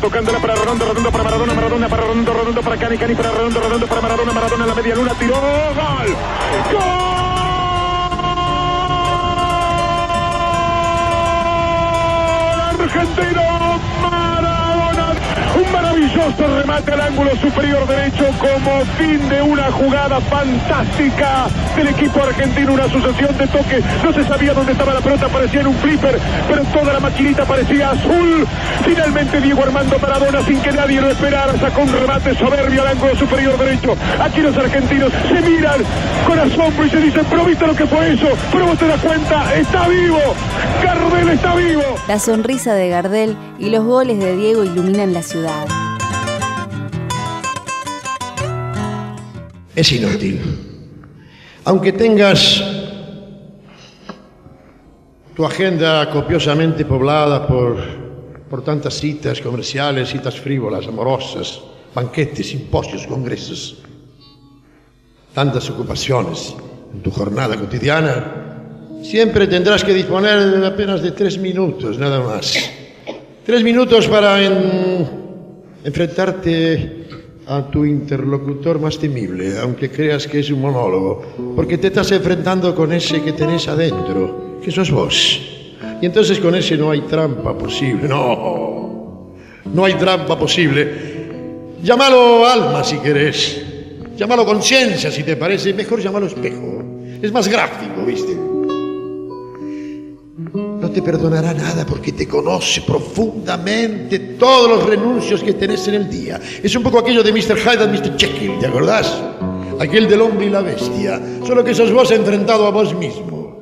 Tocándola para Redondo, Redondo para Maradona, Maradona para Redondo, Redondo para Cani, Cani para Redondo, Redondo para Maradona, Maradona en la media luna, tiró, gol, gol, argentino, un maravilloso remate al ángulo superior derecho como fin de una jugada fantástica del equipo argentino, una sucesión de toques, no se sabía dónde estaba la pelota, parecía en un flipper, pero toda la maquinita parecía azul. Finalmente Diego Armando Maradona, sin que nadie lo esperara, sacó un remate soberbio al ángulo superior derecho. Aquí los argentinos se miran con asombro y se dicen, pero viste lo que fue eso, pero vos te das cuenta, está vivo, Gardel está vivo. La sonrisa de Gardel y los goles de Diego iluminan la ciudad. Es inútil. Aunque tengas tu agenda copiosamente poblada por, por tantas citas comerciales, citas frívolas, amorosas, banquetes, simposios, congresos, tantas ocupaciones en tu jornada cotidiana, siempre tendrás que disponer de apenas de tres minutos, nada más. Tres minutos para en- enfrentarte a tu interlocutor más temible, aunque creas que es un monólogo, porque te estás enfrentando con ese que tenés adentro, que sos vos. Y entonces con ese no hay trampa posible, no, no hay trampa posible. Llámalo alma si querés, llámalo conciencia si te parece, mejor llámalo espejo. Es más gráfico, ¿viste? Te perdonará nada porque te conoce profundamente todos los renuncios que tenés en el día. Es un poco aquello de Mr. Hyde y Mr. Jekyll, ¿te acordás? Aquel del hombre y la bestia. Solo que sos vos enfrentado a vos mismo.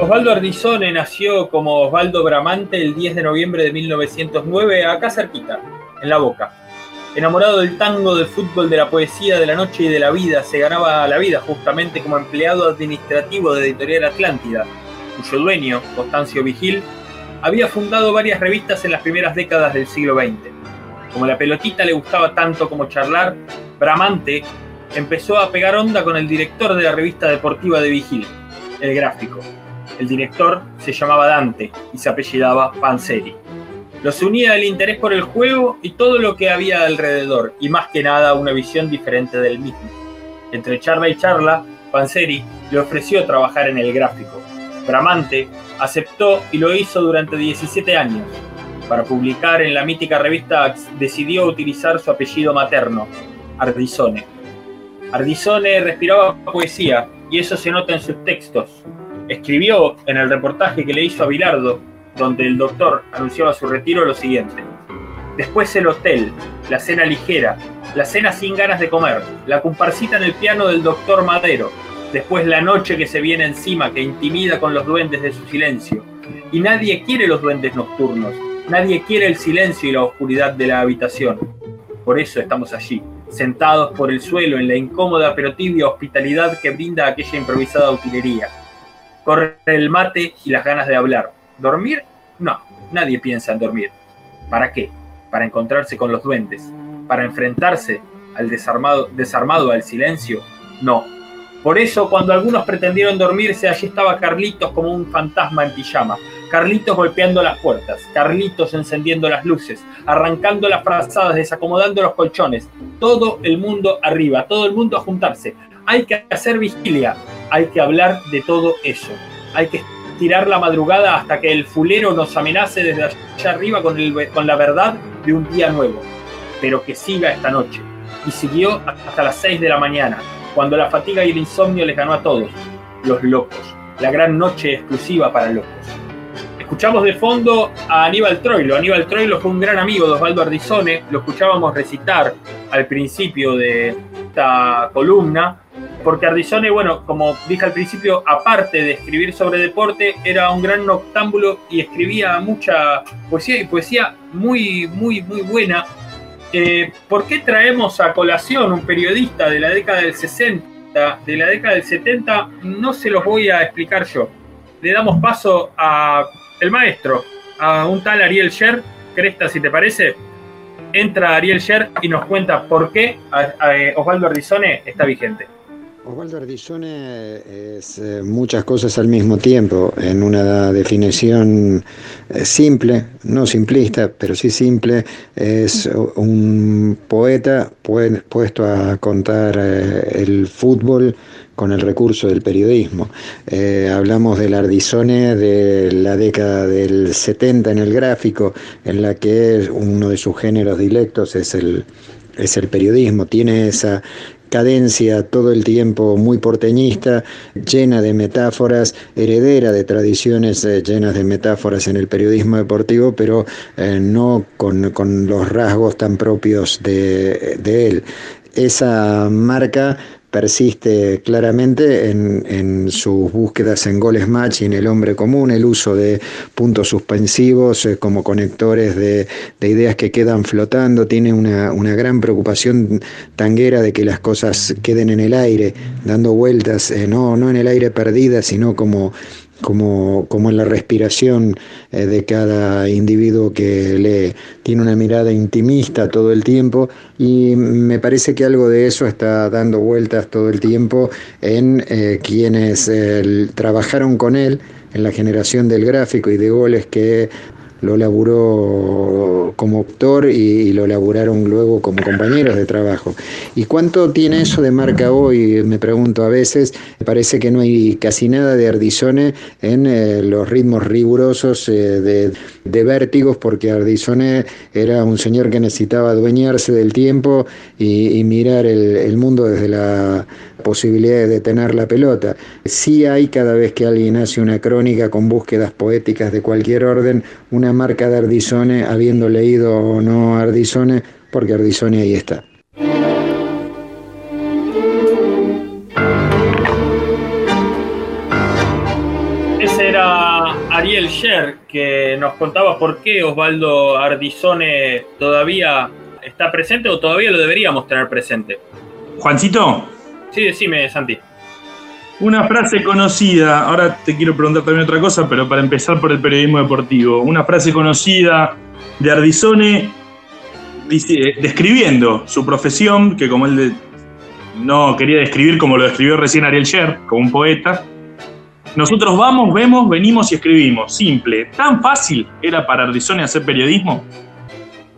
Osvaldo Ardizone nació como Osvaldo Bramante el 10 de noviembre de 1909, acá cerquita, en La Boca. Enamorado del tango, del fútbol, de la poesía, de la noche y de la vida, se ganaba la vida justamente como empleado administrativo de Editorial Atlántida, cuyo dueño, Constancio Vigil, había fundado varias revistas en las primeras décadas del siglo XX. Como la pelotita le gustaba tanto como charlar, Bramante empezó a pegar onda con el director de la revista deportiva de Vigil, el gráfico. El director se llamaba Dante y se apellidaba Panzeri. Los unía el interés por el juego y todo lo que había alrededor, y más que nada una visión diferente del mismo. Entre charla y charla, Panzeri le ofreció trabajar en el gráfico. Bramante aceptó y lo hizo durante 17 años. Para publicar en la mítica revista decidió utilizar su apellido materno, Ardizone. Ardizone respiraba poesía y eso se nota en sus textos. Escribió en el reportaje que le hizo a Bilardo, donde el doctor anunciaba su retiro, lo siguiente. Después el hotel, la cena ligera, la cena sin ganas de comer, la comparsita en el piano del doctor Madero, después la noche que se viene encima que intimida con los duendes de su silencio. Y nadie quiere los duendes nocturnos, nadie quiere el silencio y la oscuridad de la habitación. Por eso estamos allí, sentados por el suelo en la incómoda pero tibia hospitalidad que brinda aquella improvisada utilería. Corre el mate y las ganas de hablar. ¿Dormir? No, nadie piensa en dormir. ¿Para qué? Para encontrarse con los duendes. ¿Para enfrentarse al desarmado, desarmado al silencio? No. Por eso, cuando algunos pretendieron dormirse, allí estaba Carlitos como un fantasma en pijama. Carlitos golpeando las puertas, Carlitos encendiendo las luces, arrancando las frazadas, desacomodando los colchones. Todo el mundo arriba, todo el mundo a juntarse. Hay que hacer vigilia, hay que hablar de todo eso. Hay que estirar la madrugada hasta que el fulero nos amenace desde allá arriba con, el, con la verdad de un día nuevo. Pero que siga esta noche. Y siguió hasta las 6 de la mañana, cuando la fatiga y el insomnio les ganó a todos, los locos. La gran noche exclusiva para locos. Escuchamos de fondo a Aníbal Troilo. Aníbal Troilo fue un gran amigo de Osvaldo Ardizone. Lo escuchábamos recitar al principio de columna porque Ardizone, bueno, como dije al principio, aparte de escribir sobre deporte, era un gran noctámbulo y escribía mucha poesía y poesía muy, muy, muy buena. Eh, ¿Por qué traemos a colación un periodista de la década del 60, de la década del 70? No se los voy a explicar yo. Le damos paso a el maestro, a un tal Ariel Sher, Cresta, si te parece. Entra Ariel Sher y nos cuenta por qué Osvaldo Ardizone está vigente. Osvaldo Ardizone es eh, muchas cosas al mismo tiempo, en una definición eh, simple, no simplista, pero sí simple, es un poeta puesto a contar eh, el fútbol con el recurso del periodismo. hablamos del Ardizone de la década del 70 en el gráfico, en la que uno de sus géneros dilectos es el, es el periodismo, tiene esa, cadencia todo el tiempo muy porteñista, llena de metáforas, heredera de tradiciones eh, llenas de metáforas en el periodismo deportivo, pero eh, no con, los rasgos tan propios de, de él. Esa marca persiste claramente en, sus búsquedas en goles match y en el hombre común, el uso de puntos suspensivos eh, como conectores de, ideas que quedan flotando, tiene una, gran preocupación tanguera de que las cosas queden en el aire, dando vueltas, eh, no, no en el aire perdida, sino como como, como en la respiración eh, de cada individuo que lee. Tiene una mirada intimista todo el tiempo y me parece que algo de eso está dando vueltas todo el tiempo en eh, quienes eh, trabajaron con él en la generación del gráfico y de goles que lo laburó como autor y, lo laburaron luego como compañeros de trabajo. ¿Y cuánto tiene eso de marca hoy? Me pregunto a veces. Parece que no hay casi nada de Ardizone en eh, los ritmos rigurosos eh, de, de, vértigos, porque Ardizone era un señor que necesitaba adueñarse del tiempo y, mirar el, el mundo desde la posibilidad de detener la pelota. Sí hay cada vez que alguien hace una crónica con búsquedas poéticas de cualquier orden, una marca de Ardizone, habiendo leído o no Ardizone, porque Ardizone ahí está. Ese era Ariel Sher, que nos contaba por qué Osvaldo Ardizone todavía está presente o todavía lo deberíamos tener presente. Juancito, Sí, decime, Santi. Una frase conocida, ahora te quiero preguntar también otra cosa, pero para empezar por el periodismo deportivo. Una frase conocida de Ardizone describiendo su profesión, que como él no quería describir como lo describió recién Ariel Sher, como un poeta. Nosotros vamos, vemos, venimos y escribimos. Simple. ¿Tan fácil era para Ardizone hacer periodismo?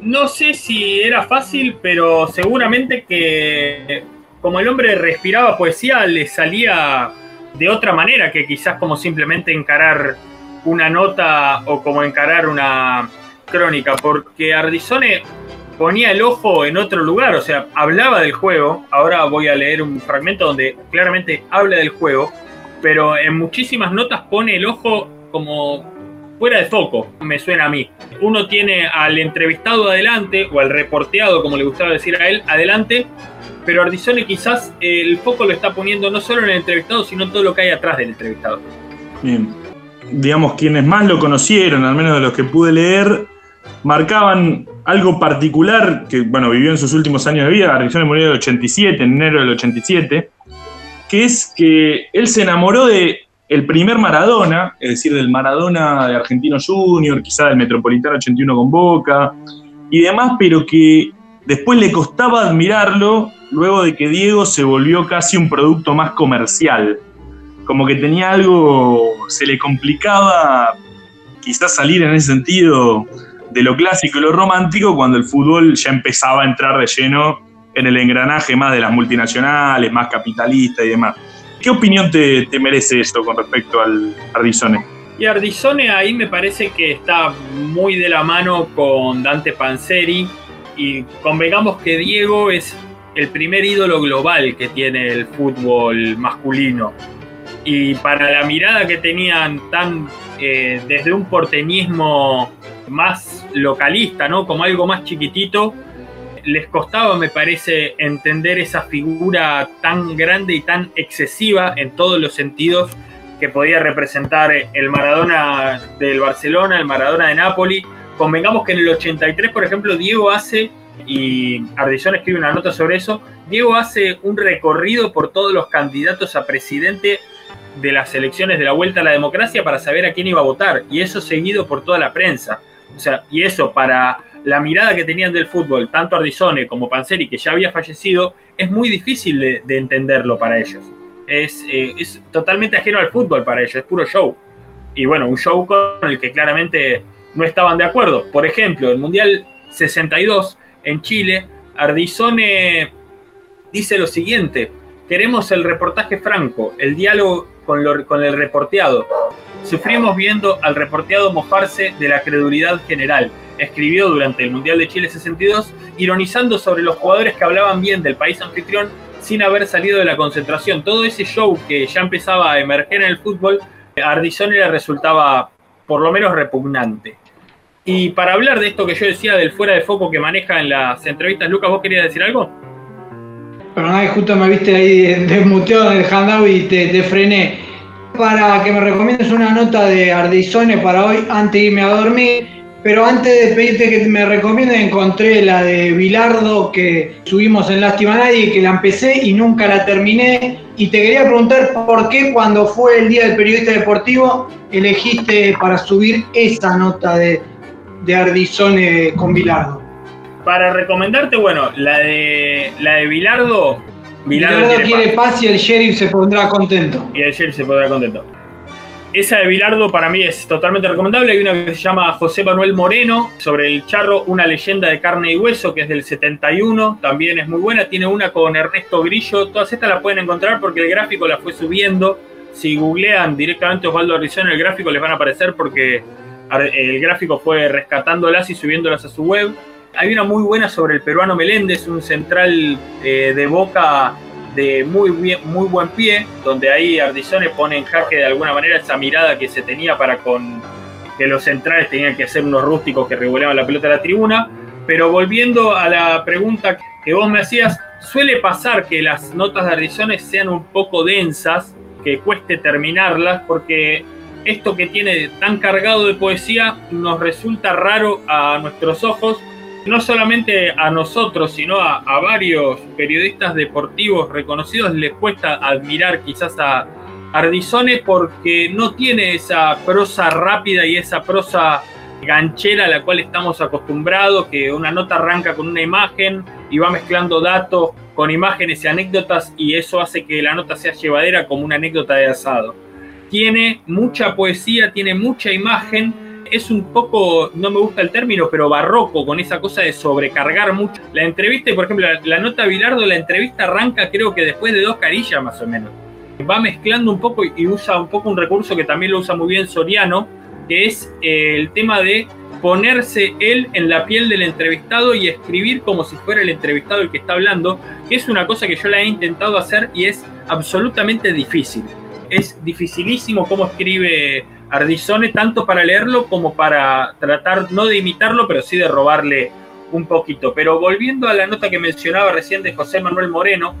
No sé si era fácil, pero seguramente que como el hombre respiraba poesía, le salía de otra manera que quizás como simplemente encarar una nota o como encarar una crónica, porque Ardizone ponía el ojo en otro lugar, o sea, hablaba del juego, ahora voy a leer un fragmento donde claramente habla del juego, pero en muchísimas notas pone el ojo como fuera de foco, me suena a mí. Uno tiene al entrevistado adelante, o al reporteado, como le gustaba decir a él, adelante, pero Ardizone quizás el foco lo está poniendo no solo en el entrevistado, sino en todo lo que hay atrás del entrevistado. Bien. Digamos, quienes más lo conocieron, al menos de los que pude leer, marcaban algo particular que, bueno, vivió en sus últimos años de vida. Ardizone murió en el 87, en enero del 87, que es que él se enamoró de el primer Maradona, es decir, del Maradona de Argentino Junior, quizá del Metropolitano 81 con Boca y demás, pero que después le costaba admirarlo luego de que Diego se volvió casi un producto más comercial. Como que tenía algo, se le complicaba quizás salir en ese sentido de lo clásico y lo romántico cuando el fútbol ya empezaba a entrar de lleno en el engranaje más de las multinacionales, más capitalista y demás. ¿Qué opinión te, merece esto con respecto al Ardizone? Y Ardizone ahí me parece que está muy de la mano con Dante Panzeri y convengamos que Diego es el primer ídolo global que tiene el fútbol masculino. Y para la mirada que tenían tan eh, desde un porteñismo más localista, ¿no? Como algo más chiquitito, les costaba, me parece, entender esa figura tan grande y tan excesiva en todos los sentidos que podía representar el Maradona del Barcelona, el Maradona de Napoli. Convengamos que en el 83, por ejemplo, Diego hace, y Ardillón escribe una nota sobre eso, Diego hace un recorrido por todos los candidatos a presidente de las elecciones de la vuelta a la democracia para saber a quién iba a votar, y eso seguido por toda la prensa. O sea, y eso para la mirada que tenían del fútbol, tanto Ardizone como Panzeri, que ya había fallecido, es muy difícil de, entenderlo para ellos. Es, eh, es, totalmente ajeno al fútbol para ellos, es puro show. Y bueno, un show con el que claramente no estaban de acuerdo. Por ejemplo, el Mundial 62 en Chile, Ardizone dice lo siguiente, queremos el reportaje franco, el diálogo con, el reporteado. Sufrimos viendo al reporteado mojarse de la credulidad general escribió durante el Mundial de Chile 62, ironizando sobre los jugadores que hablaban bien del país anfitrión sin haber salido de la concentración. Todo ese show que ya empezaba a emerger en el fútbol, a Ardizone le resultaba por lo menos repugnante. Y para hablar de esto que yo decía del fuera de foco que maneja en las entrevistas, Lucas, ¿vos querías decir algo? Pero justo me viste ahí desmuteado en el handout y te, te, frené. Para que me recomiendes una nota de Ardizone para hoy antes de irme a dormir. Pero antes de pedirte que me recomiendes, encontré la de Bilardo que subimos en Lástima Nadie, que la empecé y nunca la terminé. Y te quería preguntar por qué cuando fue el Día del Periodista Deportivo elegiste para subir esa nota de, de Ardizone con Bilardo. Para recomendarte, bueno, la de la de Bilardo. Bilardo, quiere paz y el sheriff se pondrá contento. Y el sheriff se pondrá contento. Esa de Bilardo para mí es totalmente recomendable. Hay una que se llama José Manuel Moreno sobre el charro, una leyenda de carne y hueso, que es del 71. También es muy buena. Tiene una con Ernesto Grillo. Todas estas las pueden encontrar porque el gráfico la fue subiendo. Si googlean directamente Osvaldo Rizón, el gráfico les van a aparecer porque el gráfico fue rescatándolas y subiéndolas a su web. Hay una muy buena sobre el peruano Meléndez, un central eh, de boca de muy, buen pie, donde ahí Ardizone pone en jaque de alguna manera esa mirada que se tenía para que los centrales tenían que ser unos rústicos que regulaban la pelota a la tribuna. Pero volviendo a la pregunta que vos me hacías, suele pasar que las notas de Ardizone sean un poco densas, que cueste terminarlas, porque esto que tiene tan cargado de poesía nos resulta raro a nuestros ojos no solamente a nosotros, sino a, varios periodistas deportivos reconocidos les cuesta admirar quizás a Ardizone porque no tiene esa prosa rápida y esa prosa ganchera a la cual estamos acostumbrados, que una nota arranca con una imagen y va mezclando datos con imágenes y anécdotas y eso hace que la nota sea llevadera como una anécdota de asado. Tiene mucha poesía, tiene mucha imagen es un poco, no me gusta el término, pero barroco, con esa cosa de sobrecargar mucho. La entrevista, por ejemplo, la, nota Bilardo, la entrevista arranca creo que después de dos carillas más o menos. Va mezclando un poco y usa un poco un recurso que también lo usa muy bien Soriano, que es eh, el tema de ponerse él en la piel del entrevistado y escribir como si fuera el entrevistado el que está hablando, que es una cosa que yo la he intentado hacer y es absolutamente difícil. Es dificilísimo cómo escribe Ardizone tanto para leerlo como para tratar no de imitarlo, pero sí de robarle un poquito. Pero volviendo a la nota que mencionaba recién de José Manuel Moreno,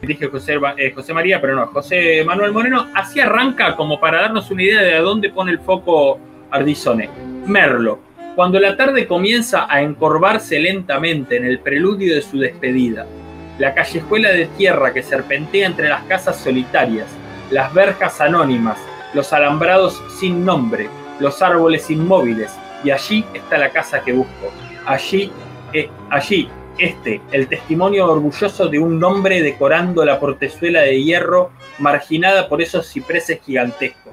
dije José, eh, José María, pero no, José Manuel Moreno, así arranca como para darnos una idea de a dónde pone el foco Ardizone. Merlo, cuando la tarde comienza a encorvarse lentamente en el preludio de su despedida, la callejuela de tierra que serpentea entre las casas solitarias, las verjas anónimas, los alambrados sin nombre, los árboles inmóviles, y allí está la casa que busco. Allí, eh, allí, este, el testimonio orgulloso de un nombre decorando la portezuela de hierro marginada por esos cipreses gigantescos.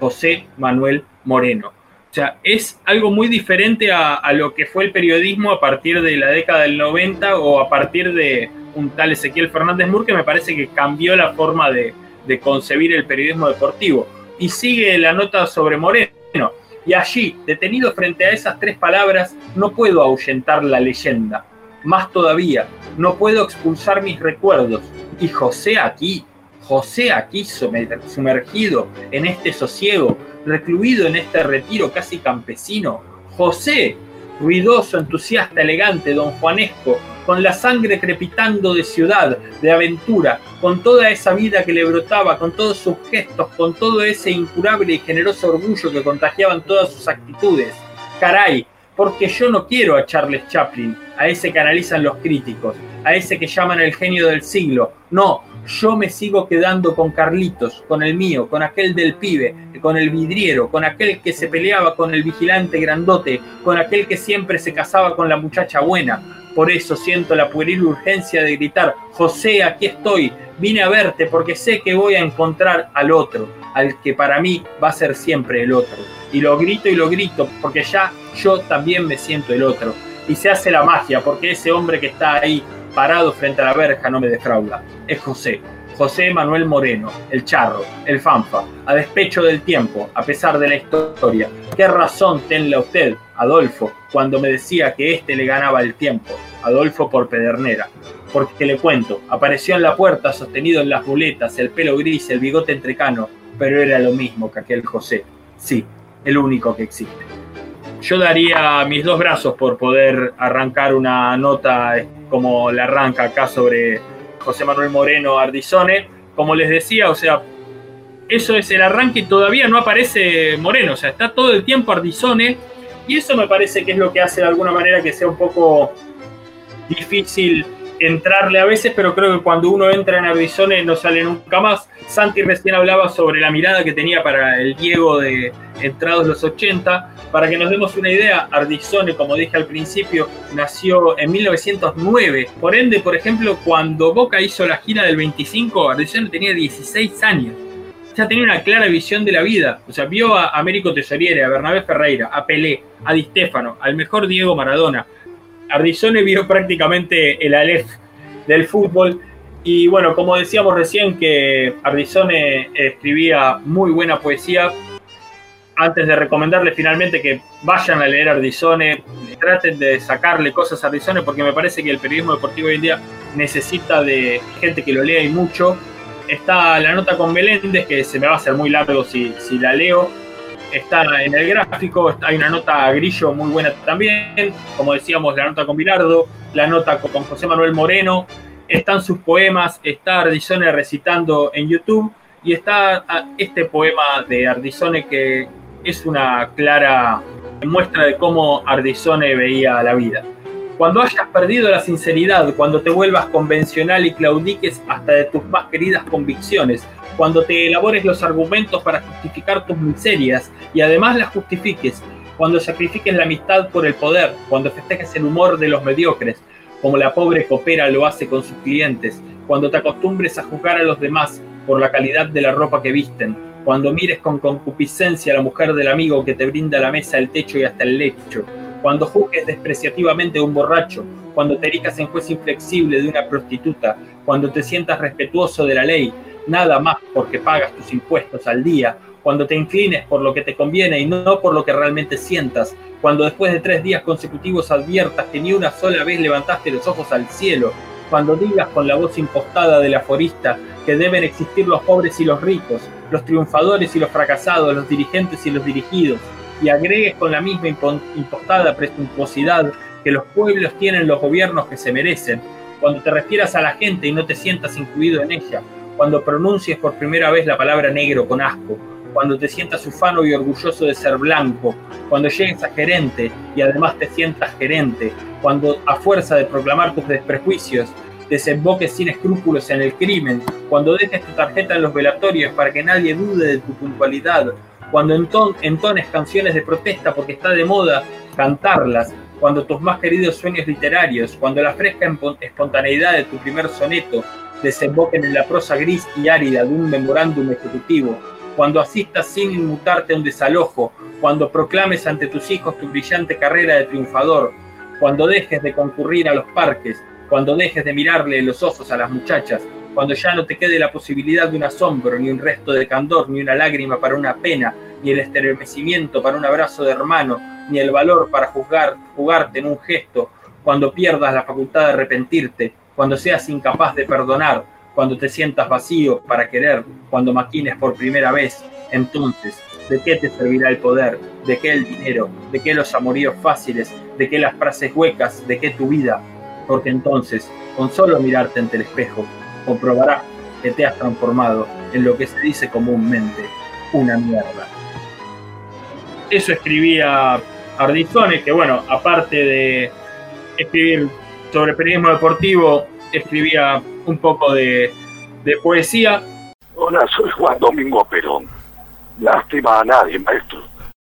José Manuel Moreno. O sea, es algo muy diferente a, a, lo que fue el periodismo a partir de la década del 90 o a partir de un tal Ezequiel Fernández Mur que me parece que cambió la forma de, de concebir el periodismo deportivo Y sigue la nota sobre Moreno. Y allí, detenido frente a esas tres palabras, no puedo ahuyentar la leyenda. Más todavía, no puedo expulsar mis recuerdos. Y José aquí, José aquí sumergido en este sosiego, recluido en este retiro casi campesino. José, ruidoso, entusiasta, elegante, don Juanesco, con la sangre crepitando de ciudad, de aventura, con toda esa vida que le brotaba, con todos sus gestos, con todo ese incurable y generoso orgullo que contagiaban todas sus actitudes. Caray, porque yo no quiero a Charles Chaplin, a ese que analizan los críticos, a ese que llaman el genio del siglo. No, yo me sigo quedando con Carlitos, con el mío, con aquel del pibe, con el vidriero, con aquel que se peleaba con el vigilante grandote, con aquel que siempre se casaba con la muchacha buena. Por eso siento la pueril urgencia de gritar, José, aquí estoy, vine a verte porque sé que voy a encontrar al otro, al que para mí va a ser siempre el otro. Y lo grito y lo grito porque ya yo también me siento el otro. Y se hace la magia porque ese hombre que está ahí parado frente a la verja no me defrauda. Es José, José Manuel Moreno, el charro, el fanfa, a despecho del tiempo, a pesar de la historia. ¿Qué razón tenla usted, Adolfo, cuando me decía que éste le ganaba el tiempo? Adolfo por Pedernera. Porque le cuento, apareció en la puerta sostenido en las muletas, el pelo gris, el bigote entrecano, pero era lo mismo que aquel José. Sí, el único que existe. Yo daría mis dos brazos por poder arrancar una nota como la arranca acá sobre José Manuel Moreno Ardizone. Como les decía, o sea, eso es el arranque y todavía no aparece Moreno, o sea, está todo el tiempo Ardizone y eso me parece que es lo que hace de alguna manera que sea un poco difícil entrarle a veces, pero creo que cuando uno entra en Ardizone no sale nunca más. Santi recién hablaba sobre la mirada que tenía para el Diego de entrados los 80. Para que nos demos una idea, Ardizone, como dije al principio, nació en 1909. Por ende, por ejemplo, cuando Boca hizo la gira del 25, Ardizone tenía 16 años. Ya tenía una clara visión de la vida. O sea, vio a Américo Tesoriere, a Bernabé Ferreira, a Pelé, a Di Stefano, al mejor Diego Maradona Ardizone vio prácticamente el Aleph del fútbol. Y bueno, como decíamos recién que Ardizone escribía muy buena poesía, antes de recomendarles finalmente que vayan a leer Ardizone, traten de sacarle cosas a Ardizone porque me parece que el periodismo deportivo hoy en día necesita de gente que lo lea y mucho. Está la nota con Meléndez, que se me va a hacer muy largo si, si la leo, está en el gráfico, hay una nota a Grillo muy buena también, como decíamos, la nota con Bilardo, la nota con José Manuel Moreno, están sus poemas, está Ardizone recitando en YouTube y está ah, este poema de Ardizone que es una clara muestra de cómo Ardizone veía la vida. Cuando hayas perdido la sinceridad, cuando te vuelvas convencional y claudiques hasta de tus más queridas convicciones, cuando te elabores los argumentos para justificar tus miserias y además las justifiques, cuando sacrifiques la amistad por el poder, cuando festejes el humor de los mediocres, como la pobre copera lo hace con sus clientes, cuando te acostumbres a juzgar a los demás por la calidad de la ropa que visten, cuando mires con concupiscencia a la mujer del amigo que te brinda la mesa, el techo y hasta el lecho, cuando juzgues despreciativamente a un borracho, cuando te erijas en juez inflexible de una prostituta, cuando te sientas respetuoso de la ley, nada más porque pagas tus impuestos al día, cuando te inclines por lo que te conviene y no por lo que realmente sientas, cuando después de tres días consecutivos adviertas que ni una sola vez levantaste los ojos al cielo, cuando digas con la voz impostada del aforista que deben existir los pobres y los ricos, los triunfadores y los fracasados, los dirigentes y los dirigidos, y agregues con la misma impostada presuntuosidad que los pueblos tienen los gobiernos que se merecen, cuando te refieras a la gente y no te sientas incluido en ella, cuando pronuncies por primera vez la palabra negro con asco, cuando te sientas ufano y orgulloso de ser blanco, cuando llegues a gerente y además te sientas gerente, cuando a fuerza de proclamar tus desprejuicios desemboques sin escrúpulos en el crimen, cuando dejes tu tarjeta en los velatorios para que nadie dude de tu puntualidad, cuando entones canciones de protesta porque está de moda cantarlas, cuando tus más queridos sueños literarios, cuando la fresca espontaneidad de tu primer soneto desemboquen en la prosa gris y árida de un memorándum ejecutivo, cuando asistas sin inmutarte a un desalojo, cuando proclames ante tus hijos tu brillante carrera de triunfador, cuando dejes de concurrir a los parques, cuando dejes de mirarle los ojos a las muchachas, cuando ya no te quede la posibilidad de un asombro, ni un resto de candor, ni una lágrima para una pena, ni el estremecimiento para un abrazo de hermano, ni el valor para juzgar, jugarte en un gesto, cuando pierdas la facultad de arrepentirte, cuando seas incapaz de perdonar, cuando te sientas vacío para querer, cuando maquines por primera vez, entonces, ¿de qué te servirá el poder? ¿De qué el dinero? ¿De qué los amoríos fáciles? ¿De qué las frases huecas? ¿De qué tu vida? Porque entonces, con solo mirarte ante el espejo, comprobarás que te has transformado en lo que se dice comúnmente una mierda. Eso escribía Ardizone, que bueno, aparte de escribir sobre periodismo deportivo, escribía un poco de, de poesía. Hola, soy Juan Domingo Perón. Lástima a nadie, maestro.